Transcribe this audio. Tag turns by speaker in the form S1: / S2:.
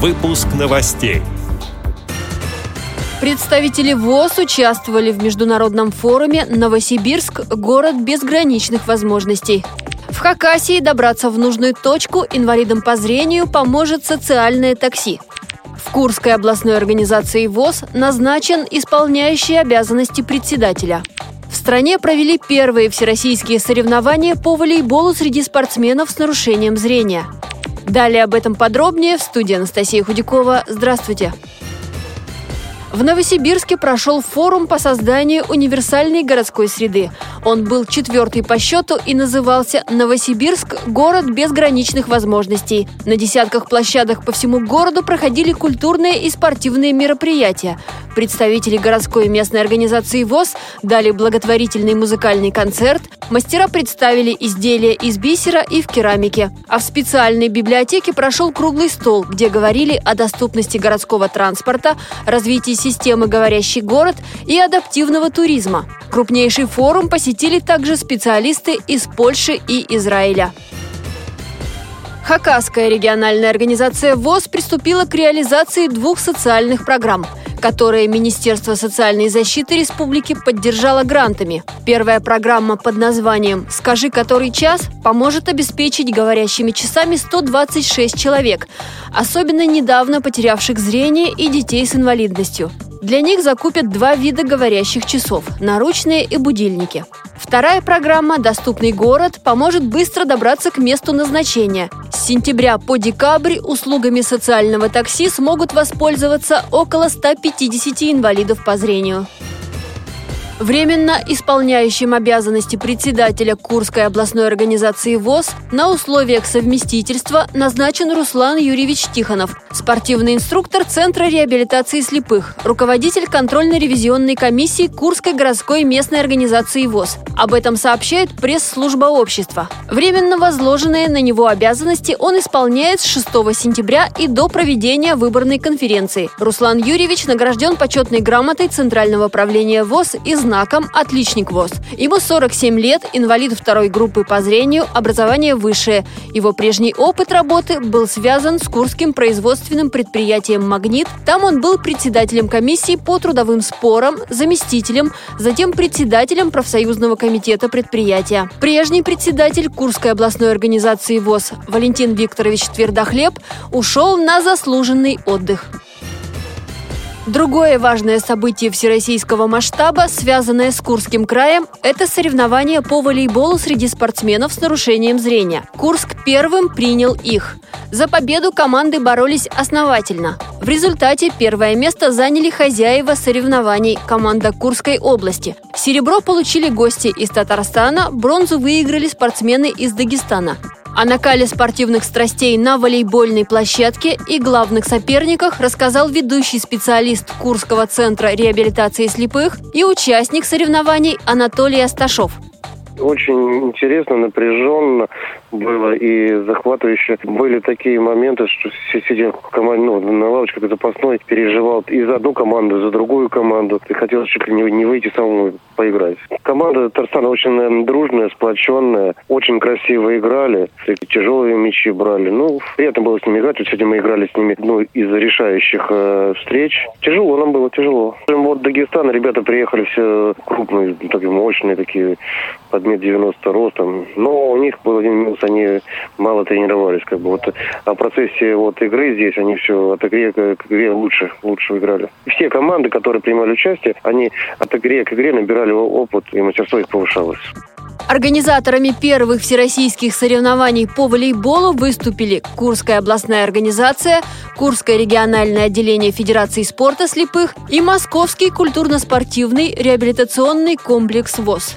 S1: Выпуск новостей.
S2: Представители ВОЗ участвовали в международном форуме «Новосибирск. Город безграничных возможностей». В Хакасии добраться в нужную точку инвалидам по зрению поможет социальное такси. В Курской областной организации ВОЗ назначен исполняющий обязанности председателя. В стране провели первые всероссийские соревнования по волейболу среди спортсменов с нарушением зрения. Далее об этом подробнее в студии Анастасия Худякова. Здравствуйте! В Новосибирске прошел форум по созданию универсальной городской среды. Он был четвертый по счету и назывался «Новосибирск. Город безграничных возможностей». На десятках площадок по всему городу проходили культурные и спортивные мероприятия. Представители городской и местной организации ВОЗ дали благотворительный музыкальный концерт, мастера представили изделия из бисера и в керамике. А в специальной библиотеке прошел круглый стол, где говорили о доступности городского транспорта, развитии системы «Говорящий город» и адаптивного туризма. Крупнейший форум посетили также специалисты из Польши и Израиля. Хакасская региональная организация ВОЗ приступила к реализации двух социальных программ – которые Министерство социальной защиты республики поддержало грантами. Первая программа под названием «Скажи, который час» поможет обеспечить говорящими часами 126 человек, особенно недавно потерявших зрение и детей с инвалидностью. Для них закупят два вида говорящих часов – наручные и будильники. Вторая программа «Доступный город» поможет быстро добраться к месту назначения. С сентября по декабрь услугами социального такси смогут воспользоваться около 150 инвалидов по зрению. Временно исполняющим обязанности председателя Курской областной организации ВОЗ на условиях совместительства назначен Руслан Юрьевич Тихонов, спортивный инструктор Центра реабилитации слепых, руководитель контрольно-ревизионной комиссии Курской городской местной организации ВОЗ. Об этом сообщает пресс-служба общества. Временно возложенные на него обязанности он исполняет с 6 сентября и до проведения выборной конференции. Руслан Юрьевич награжден почетной грамотой Центрального правления ВОЗ из знаком «Отличник ВОЗ». Ему 47 лет, инвалид второй группы по зрению, образование высшее. Его прежний опыт работы был связан с Курским производственным предприятием «Магнит». Там он был председателем комиссии по трудовым спорам, заместителем, затем председателем профсоюзного комитета предприятия. Прежний председатель Курской областной организации ВОЗ Валентин Викторович Твердохлеб ушел на заслуженный отдых. Другое важное событие всероссийского масштаба, связанное с Курским краем, это соревнования по волейболу среди спортсменов с нарушением зрения. Курск первым принял их. За победу команды боролись основательно. В результате первое место заняли хозяева соревнований – команда Курской области. Серебро получили гости из Татарстана, бронзу выиграли спортсмены из Дагестана. О накале спортивных страстей на волейбольной площадке и главных соперниках рассказал ведущий специалист Курского центра реабилитации слепых и участник соревнований Анатолий Асташов.
S3: Очень интересно, напряженно было и захватывающе. Были такие моменты, что сидя в команде, ну, на лавочке запасной, переживал и за одну команду, и за другую команду. Ты хотел чуть ли не, не выйти самому поиграть. Команда Тарсана очень, наверное, дружная, сплоченная, очень красиво играли, тяжелые мячи брали. Ну, приятно было с ними играть. Вот сегодня мы играли с ними ну, из решающих э, встреч. Тяжело нам было, тяжело. Вот Дагестан, ребята приехали все крупные, такие мощные, такие под метр девяносто ростом. Но у них был один минус, они мало тренировались. Как бы. Вот, а в процессе вот, игры здесь они все от игры к игре лучше, лучше играли. Все команды, которые принимали участие, они от игры к игре набирали опыт, и мастерство их повышалось.
S2: Организаторами первых всероссийских соревнований по волейболу выступили Курская областная организация, Курское региональное отделение Федерации спорта слепых и Московский культурно-спортивный реабилитационный комплекс ВОЗ.